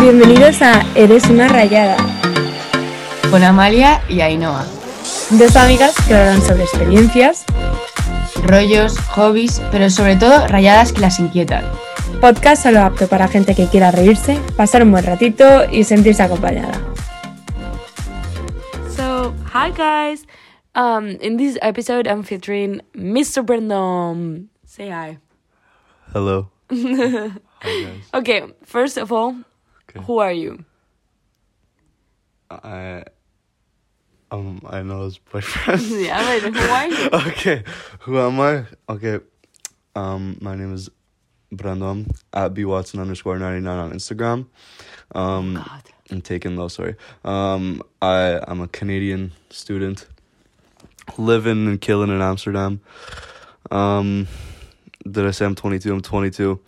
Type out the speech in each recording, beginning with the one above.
Bienvenidos a Eres una rayada, con Amalia y Ainhoa. dos amigas que hablan sobre experiencias, Rollos, hobbies, pero sobre todo rayadas que las inquietan. podcast solo apto para gente que quiera reírse, pasar un buen ratito y sentirse acompañada. So, hi guys. Um, in this episode, I'm featuring Mr. Brandon. Say hi. Hello. Hi guys. Okay, first of all, Okay. who are you? I um I know his boyfriend. yeah, but who are you? okay. Who am I? Okay. Um my name is Brandon at B Watson underscore ninety nine on Instagram. Um God. I'm taken though, sorry. Um I I'm a Canadian student living and killing in Amsterdam. Um did I say I'm twenty two? I'm twenty two.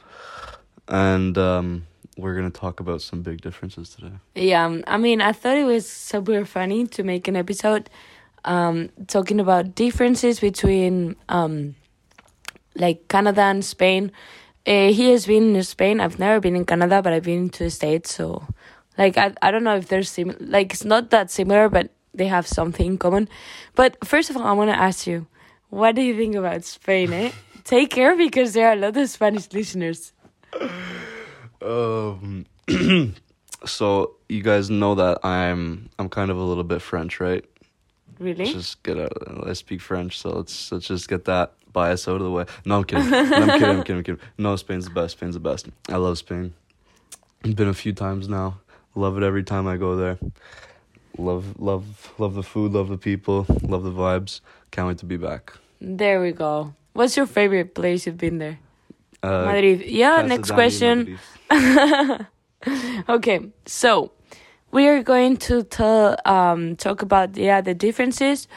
And um we're gonna talk about some big differences today. Yeah, um, I mean, I thought it was super funny to make an episode um, talking about differences between um, like Canada and Spain. Uh, he has been in Spain. I've never been in Canada, but I've been to the States. So, like, I I don't know if they're sim like it's not that similar, but they have something in common. But first of all, I want to ask you, what do you think about Spain? Eh? Take care because there are a lot of Spanish listeners. Um. so you guys know that I'm I'm kind of a little bit French, right? Let's Really? just get out. I speak French, so let's let's just get that bias out of the way. No, I'm kidding. No, I'm kidding. I'm kidding. I'm kidding. No, Spain's the best. Spain's the best. I love Spain. I've been a few times now. Love it every time I go there. Love love love the food. Love the people. Love the vibes. Can't wait to be back. There we go. What's your favorite place you've been there? Uh, Madrid. Yeah, next question. Okay, so we are going to tell um talk about yeah the differences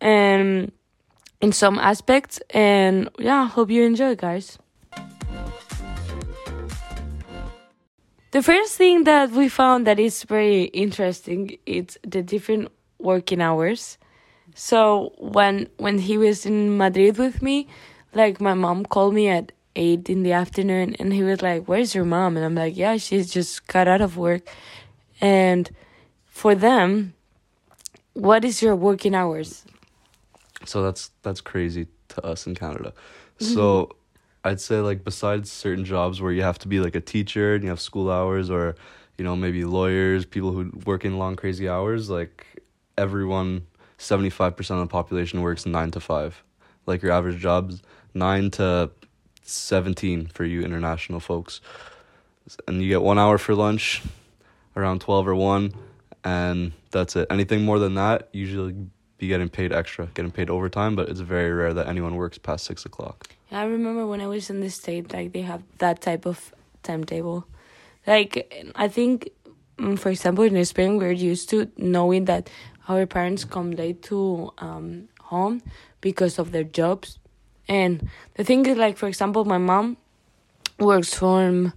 and in some aspects and yeah, hope you enjoy guys. The first thing that we found that is very interesting is the different working hours. So when when he was in Madrid with me, like my mom called me at eight in the afternoon and he was like, Where's your mom? And I'm like, Yeah, she's just got out of work. And for them, what is your working hours? So that's that's crazy to us in Canada. Mm-hmm. So I'd say like besides certain jobs where you have to be like a teacher and you have school hours or you know maybe lawyers, people who work in long crazy hours, like everyone 75% of the population works 9 to 5. Like your average job's 9 to 17 for you international folks. And you get 1 hour for lunch around 12 or 1 and that's it. Anything more than that, usually be getting paid extra, getting paid overtime, but it's very rare that anyone works past six o'clock. I remember when I was in the state, like they have that type of timetable. Like I think, mm, for example, in Spain, we're used to knowing that our parents come late to um, home because of their jobs, and the thing is, like for example, my mom works from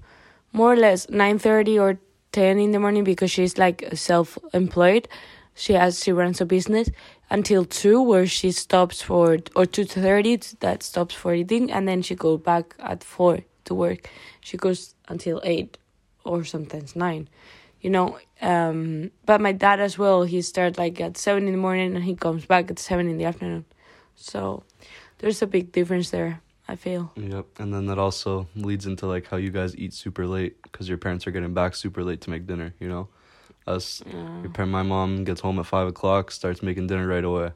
more or less nine thirty or ten in the morning because she's like self-employed. She has she runs a business until two where she stops for or two thirty that stops for eating and then she goes back at four to work. She goes until eight or sometimes nine. You know, um but my dad as well, he starts like at seven in the morning and he comes back at seven in the afternoon. So there's a big difference there, I feel. Yep, and then that also leads into like how you guys eat super late because your parents are getting back super late to make dinner. You know, us, Yeah. your parent, my mom gets home at five o'clock, starts making dinner right away,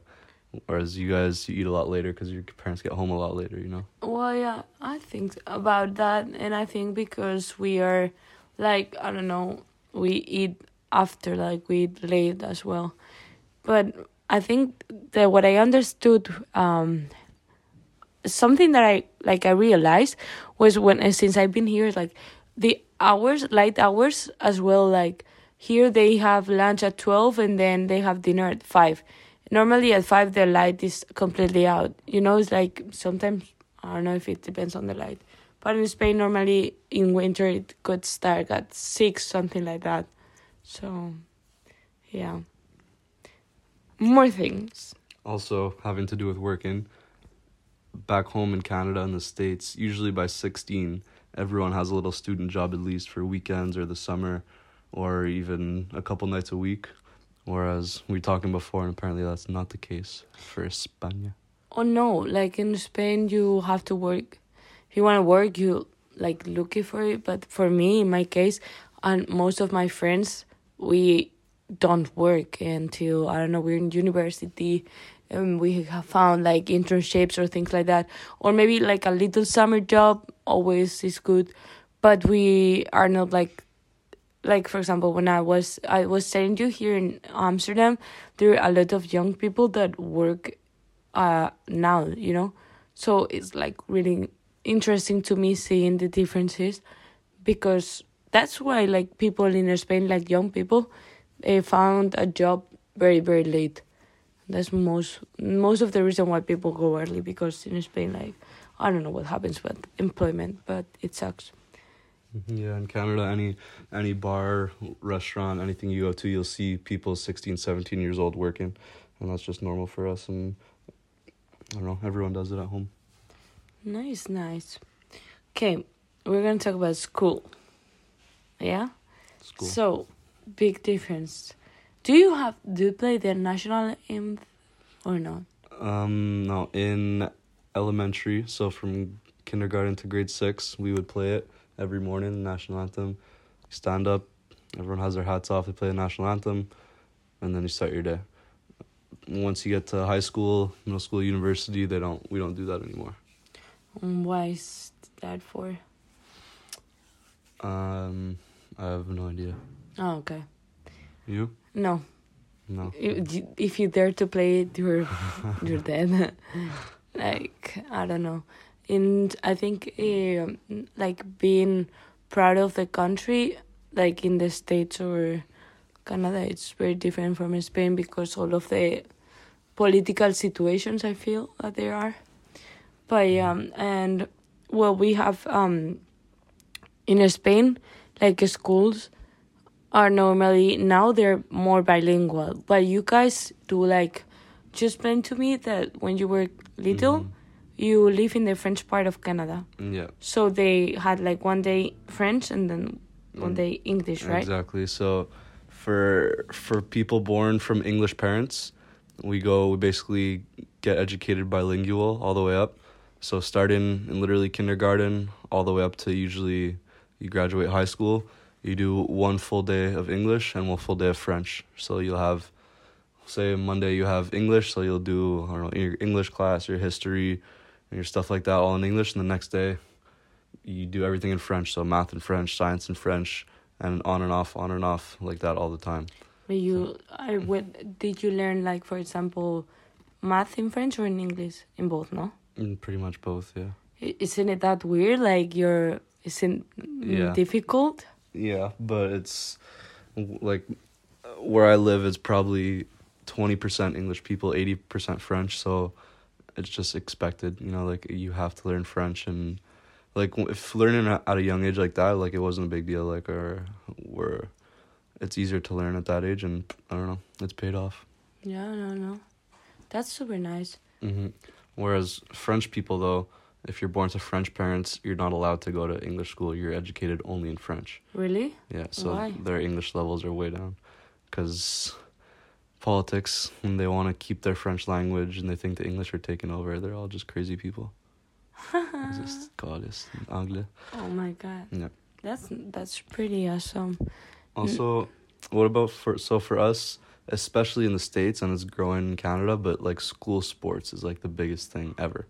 whereas you guys you eat a lot later because your parents get home a lot later. You know. Well, yeah, I think about that, and I think because we are, like, I don't know, we eat after, like, we eat late as well. But I think that what I understood, um, something that I like, I realized was when uh, since I've been here, like, the hours, light hours as well, like. Here they have lunch at 12 and then they have dinner at 5. Normally at 5 the light is completely out. You know, it's like sometimes I don't know if it depends on the light. But in Spain, normally in winter, it could start at six, something like that. So, yeah. More things. Also, having to do with working, back home in Canada and the States, usually by 16, everyone has a little student job at least for weekends or the summer or even a couple nights a week. Whereas we were talking before, and apparently that's not the case for España. Oh no, like in Spain, you have to work. If you want to work, you like looking for it. But for me, in my case, and most of my friends, we don't work until I don't know we're in university, and we have found like internships or things like that, or maybe like a little summer job always is good, but we are not like like for example when i was i was telling you here in amsterdam there are a lot of young people that work uh now you know? So it's like really interesting to me seeing the differences because that's why like people in spain like young people they found a job very very late that's most most of the reason why people go early because in spain like i don't know what happens with employment but it sucks mm-hmm. Yeah, in Canada, any any bar, restaurant, anything you go to, you'll see people 16, 17 years old working, and that's just normal for us. And I don't know, everyone does it at home. Nice, nice. Okay, we're gonna talk about school. Yeah. It's cool. So, big difference. Do you have do you play the national anthem or not? Um, no, in elementary, so from kindergarten to grade six, we would play it every morning. National anthem. You stand up, everyone has their hats off. They play the national anthem, and then you start your day. Once you get to high school, middle school, university, they don't. We don't do that anymore. Um, why is that for? Um, I have no idea. Oh, okay. You? No, No. if if you dare to play it, you're you're dead. like I don't know, and I think um, like being proud of the country, like in the states or Canada, it's very different from Spain because all of the political situations I feel that there are. But um, and well, we have um in Spain like schools are normally now they're more bilingual but you guys do like just explain to me that when you were little Mhm. you live in the french part of canada Yeah. so they had like one day french and then one Mm. day english right Exactly. So, for for people born from English parents, we go we basically get educated bilingual all the way up. So starting in literally kindergarten all the way up to usually you graduate high school, you do one full day of English and one full day of French. So you'll have say Monday you have English, so you'll do I don't know your English class, your history, and your stuff like that all in English, and the next day you do everything in French. So math in French, science in French, and on and off, on and off like that all the time. but you i would did you learn like for example math in french or in english in both no Mm, Pretty much both, yeah. Isn't it that weird like you're isn't Yeah. difficult Yeah, but it's like where I live is probably twenty percent English people, eighty percent French. So it's just expected, you know, like you have to learn French and like if learning at at a young age like that, like it wasn't a big deal. Like or where it's easier to learn at that age, and I don't know, it's paid off. yeah no no that's super nice Mm-hmm. Whereas French people, though, if you're born to French parents, you're not allowed to go to English school. You're educated only in French. really Yeah, so Why? their English levels are way down because politics, and they want to keep their French language and they think the English are taking over, they're all just crazy people. Just God is anglais. Oh my god. Yeah. That's that's pretty awesome. Also, mm. what about for so for us, especially in the states and it's growing in Canada, but like school sports is like the biggest thing ever.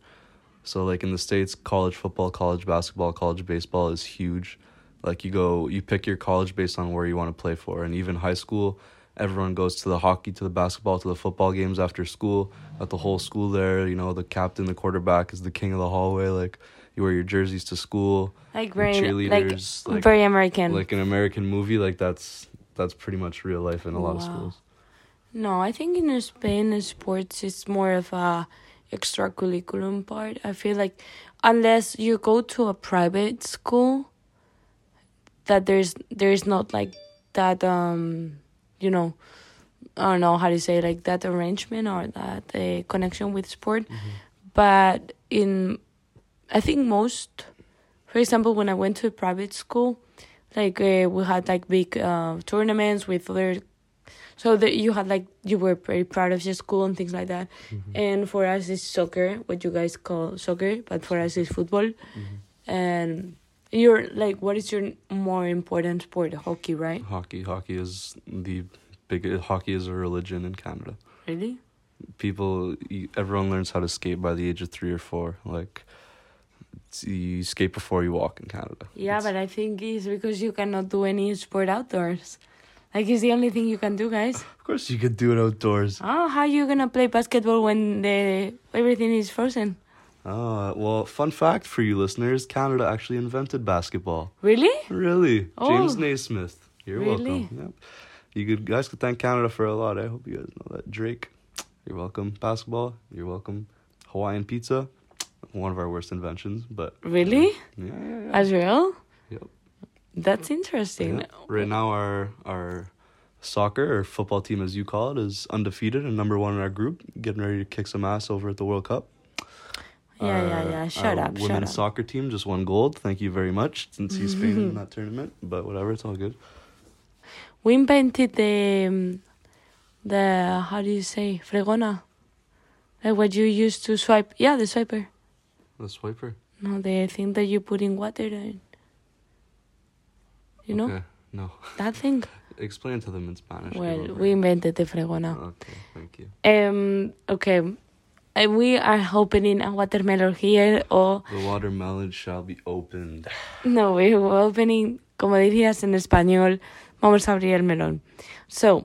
So like in the states, college football, college basketball, college baseball is huge. Like you go, you pick your college based on where you want to play for, and even high school, everyone goes to the hockey, to the basketball, to the football games after school. At the whole school there, you know, the captain, the quarterback is the king of the hallway. Like you wear your jerseys to school, Like very like, cheerleaders, like very American. like an American movie, like that's that's pretty much real life in a lot of schools. no, I think in Spain sports is more of a extracurriculum part. I feel like unless you go to a private school that there's there's not like that um you know I don't know how to say like that arrangement or that uh, connection with sport. but in i think most for example when i went to a private school like uh, we had like big uh, tournaments with other so that you had like you were very proud of your school and things like that Mm-hmm. and for us it's soccer what you guys call soccer but for us it's football Mm-hmm. and you're like what is your more important sport hockey right Hockey, hockey is the big. Hockey is a religion in Canada. really People, everyone learns how to skate by the age of three or four. Like, you skate before you walk in Canada. yeah It's- but i think it's because you cannot do any sport outdoors like it's the only thing you can do guys of course you could do it outdoors. oh how are you gonna play basketball when the everything is frozen Oh, well, fun fact for you listeners: Canada actually invented basketball. really Really, Oh. James Naismith. You're Really? welcome. Yep. You could, guys could thank Canada for a lot. I hope you guys know that. Drake, you're welcome. Basketball, you're welcome. Hawaiian pizza, one of our worst inventions, but really yeah, yeah, yeah. as real? Yep. That's interesting Yeah. Right now, our our soccer or football team, as you call it, is undefeated and number one in our group, getting ready to kick some ass over at the World Cup. Yeah, yeah, Our- yeah. Shut our up, shut Women's up. soccer team just won gold. Thank you very much. Didn't see Spain in that tournament, but whatever, it's all good. We invented the um, the how do you say fregona, like what you use to swipe. Yeah, the swiper. The swiper. No, the thing that you put in water. And, you know Okay. No. that thing. Explain to them in Spanish. Well, we invented the fregona. Okay, thank you. Um. Okay. Uh, we are opening a watermelon here, or The watermelon shall be opened. no, we're opening, como dirías en español, vamos a abrir el melón. So,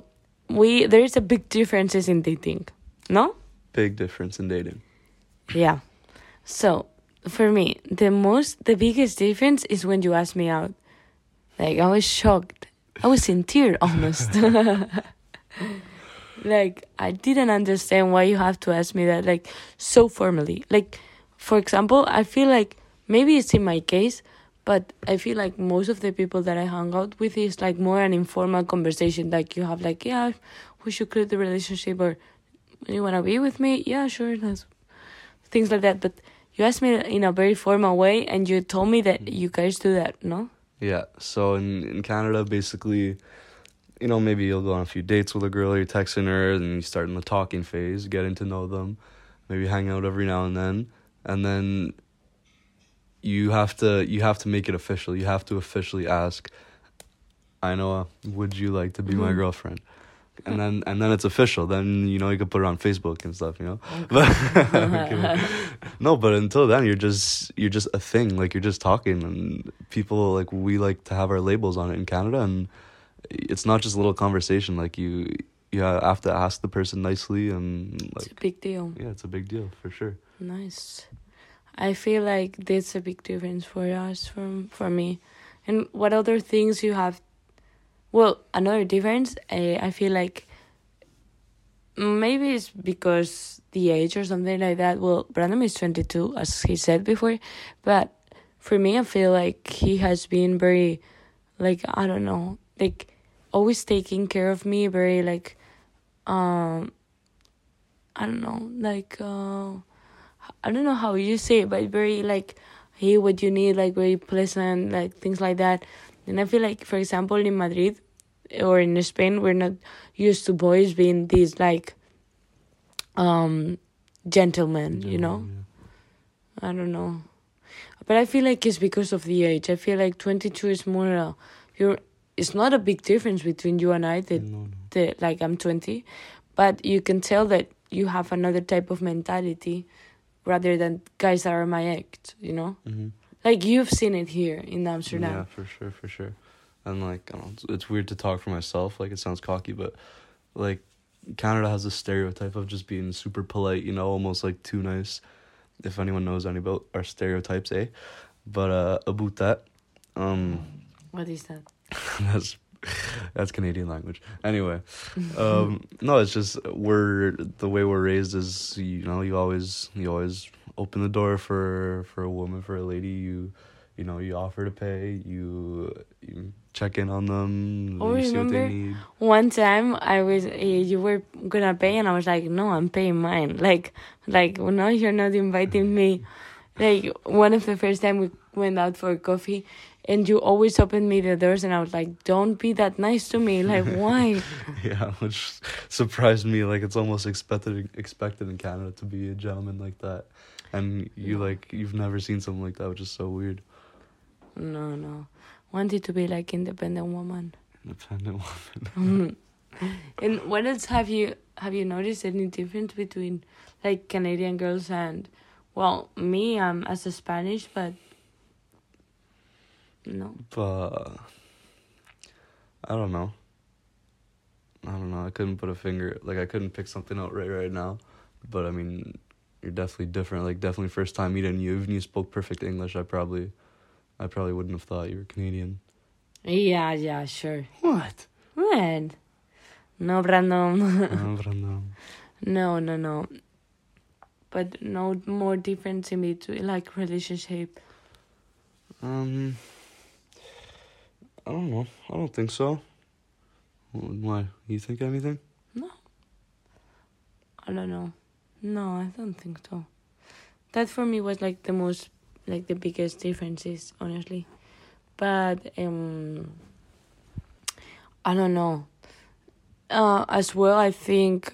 we there is a big differences in dating, no? Big difference in dating. Yeah. So, for me, the most, the biggest difference is when you ask me out. Like, I was shocked. I was in tears almost. like, I didn't understand why you have to ask me that, like, so formally. Like, for example, I feel like maybe it's in my case, but I feel like most of the people that I hang out with is like more an informal conversation. Like, you have, like, yeah, we should create the relationship, or you want to be with me? Yeah, sure. Things like that. But you asked me in a very formal way, and you told me that you guys do that, no? Yeah. So in in Canada, basically, you know, maybe you'll go on a few dates with a girl, you're texting her, and you start in the talking phase, getting to know them, maybe hang out every now and then, and then you have to you have to make it official. You have to officially ask, I know, would you like to be my Mhm. girlfriend? And then and then it's official. Then you know you can put it on Facebook and stuff. You know, but no, but until then you're just you're just a thing. Like you're just talking, and people like we like to have our labels on it in Canada, and it's not just a little conversation. Like you you have to ask the person nicely, and It's a big deal. yeah, it's a big deal for sure. Nice. I feel like that's a big difference for us, from for me. And what other things you have? Well, another difference. Uh, I feel like maybe it's because the age or something like that. Well, Brandon is twenty two, as he said before, but for me, I feel like he has been very, like I don't know, like always taking care of me. Very like, um, I don't know, like uh. I don't know how you say it, but very like, hey, what you need, like very pleasant, like things like that. And I feel like, for example, in Madrid or in Spain, we're not used to boys being these like, um, gentlemen, you know. I don't know, but I feel like it's because of the age. I feel like twenty two is more. Uh, you're. It's not a big difference between you and I. That No, no. the like I'm 20, but you can tell that you have another type of mentality rather than guys that are my age, you know? Mm-hmm. Like you've seen it here in Amsterdam. Yeah, for sure, for sure. And like, I don't know, it's, it's weird to talk for myself. Like, it sounds cocky, but like, Canada has a stereotype of just being super polite. You know, almost like too nice. If anyone knows any about our stereotypes, eh? But uh, about that, um, What is that? that's that's Canadian language. Anyway, um, no, it's just we're the way we're raised is you know you always you always open the door for for a woman for a lady you you know you offer to pay you you check in on them Oh, you see what they remember? need One time I was, eh, you were gonna pay, and I was like, no, I'm paying mine. Like, like, well, no, you're not inviting me. Like one of the first time we went out for coffee, and you always opened me the doors, and I was like, "Don't be that nice to me. Like, why?" Yeah, which surprised me. Like it's almost expected expected in Canada to be a gentleman like that, and you like you've never seen something like that, which is so weird. No, no. Wanted to be like independent woman. Independent woman. Mm. and what else have you have you noticed any difference between like Canadian girls and well me I'm as a Spanish but no But I don't know. I don't know. I couldn't put a finger like I couldn't pick something out right right now. But I mean, you're definitely different. Like definitely first time meeting you, even you spoke perfect English. I probably, I probably wouldn't have thought you were Canadian. yeah yeah sure What? What? no random I don't no no no but no more difference in between like relationship Um, I don't know. I don't think so. Why? You think anything? No. I don't know. No, I don't think so. That for me was like the most, like the biggest differences, honestly. But um, I don't know. Uh, as well, I think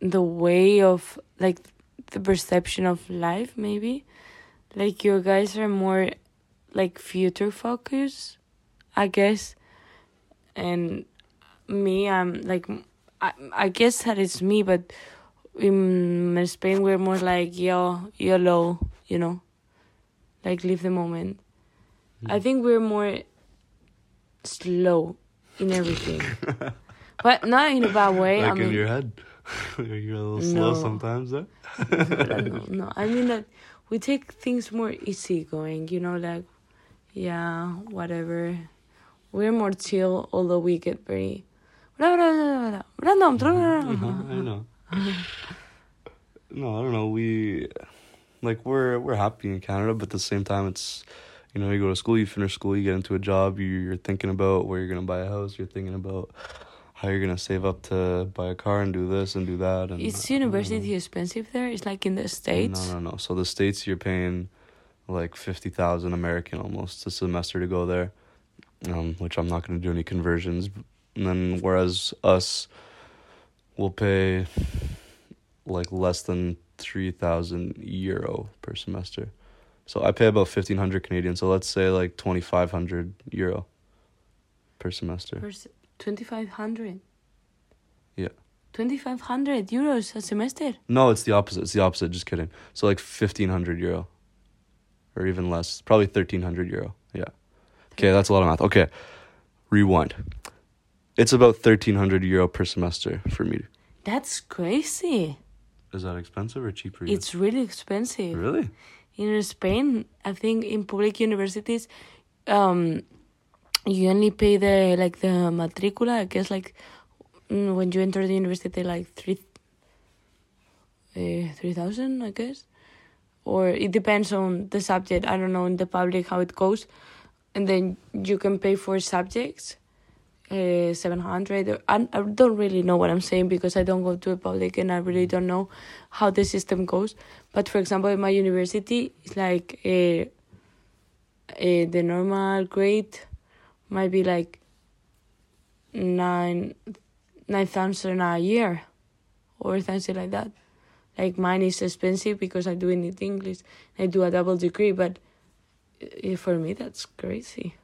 the way of like the perception of life, maybe, like you guys are more like future focused, I guess, and me, I'm like I, I guess that is me, but in Spain we're more like yo YOLO, you know, like live the moment. I think we're more slow in everything, but not in a bad way. like I mean, in your head, you're a little slow No. sometimes. Eh? no, no, I mean that we take things more easy going, you know, like yeah, whatever. We're more chill, although we get very random. I know. no, I don't know. We like we're we're happy in Canada, but at the same time, it's you know you go to school, you finish school, you get into a job, you- you're thinking about where you're gonna buy a house, you're thinking about how you're gonna save up to buy a car and do this and do that. And Is I don't know. university expensive there? It's like in the states. No, no, no. So the states you're paying like fifty thousand American almost a semester to go there, um, which I'm not going to do any conversions. And then whereas us, will pay like less than three thousand euro per semester. So I pay about fifteen hundred Canadian. So let's say like twenty five hundred euro per semester. Twenty five hundred. Yeah. Twenty five hundred euros a semester. No, it's the opposite. It's the opposite. Just kidding. So like fifteen hundred euro, or even less. Probably thirteen hundred euro. Yeah. Okay, that's a lot of math. Okay, rewind. It's about thirteen hundred euro per semester for me. That's crazy. Is that expensive or cheaper? It's really expensive. really. In Spain, I think in public universities, um, you only pay the like the matricula. I guess like mm, when you enter the university, like three, uh, three thousand, I guess, or it depends on the subject. I don't know in the public how it goes, and then you can pay for subjects. Uh, 700 I, I don't really know what i'm saying because i don't go to a public and i really don't know how the system goes but for example, in my university, it's like uh, uh, the normal grade might be like nine nine thousand a year, or something like that. Like mine is expensive because I do it English. I do a double degree, but uh, for me that's crazy.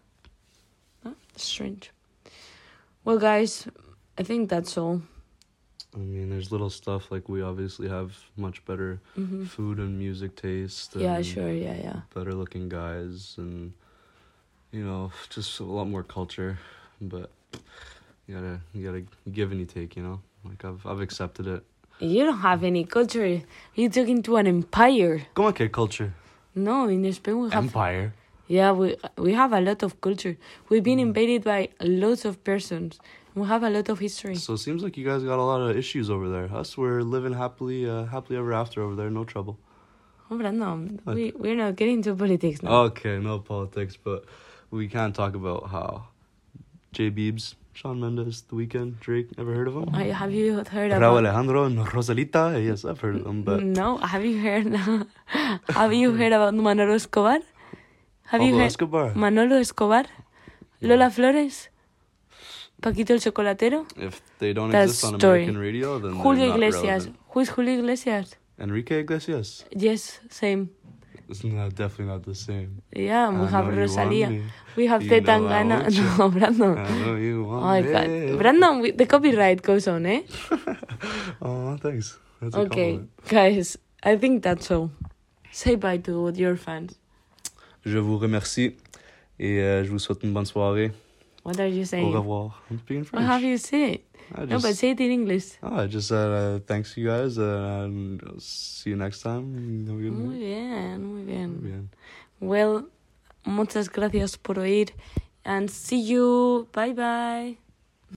Huh? Strange. Well, guys, I think that's all. I mean, there's little stuff like we obviously have much better hmm food and music taste. Yeah, sure. Yeah, yeah. Better looking guys and you know just a lot more culture, but you gotta you gotta give and you take. You know, like I've I've accepted it. You don't have any culture. You're talking to an empire. Come on, kid, culture. No, in Spain we have Empire. Yeah we we have a lot of culture. We've been invaded by lots of persons. We have a lot of history. So it seems like you guys got a lot of issues over there. Us, we're living happily, uh, happily ever after over there. No trouble. Oh, Brandon, we we're not getting into politics now. Okay, no politics, but we can talk about how J. Beebs, Shawn Mendes, The Weeknd, Drake. Ever heard of them? I- have you heard of Raúl about? Alejandro and Rosalita. Yes, I've heard of them, but No, have you heard? have you heard about Manolo Escobar? Have you heard Escobar. Manolo Escobar? Lola Flores? Paquito el Chocolatero? if they don't That exist on story. American radio, then Julio Iglesias. relevant. Who is Julio Iglesias? Enrique Iglesias. Yes, same. It's not definitely not the same. Yeah, we I have know you want Rosalia. We have You Te Tangana. want you. No, Brandon. I know you Oh want me. god. Brandon, we- the copyright goes on, eh? Oh, thanks. That's Okay, guys, I think that's all. Say bye to your fans. Je vous remercie et euh, je vous souhaite une bonne soirée. What are you Au saying? revoir. I'm speaking What French. have you said? I No, just, but say it in English. oh, I just said uh, thanks you guys uh, see you next time. Have a good Muy bien, muy bien. Bien. Well, muchas gracias por oír and see you. Bye bye.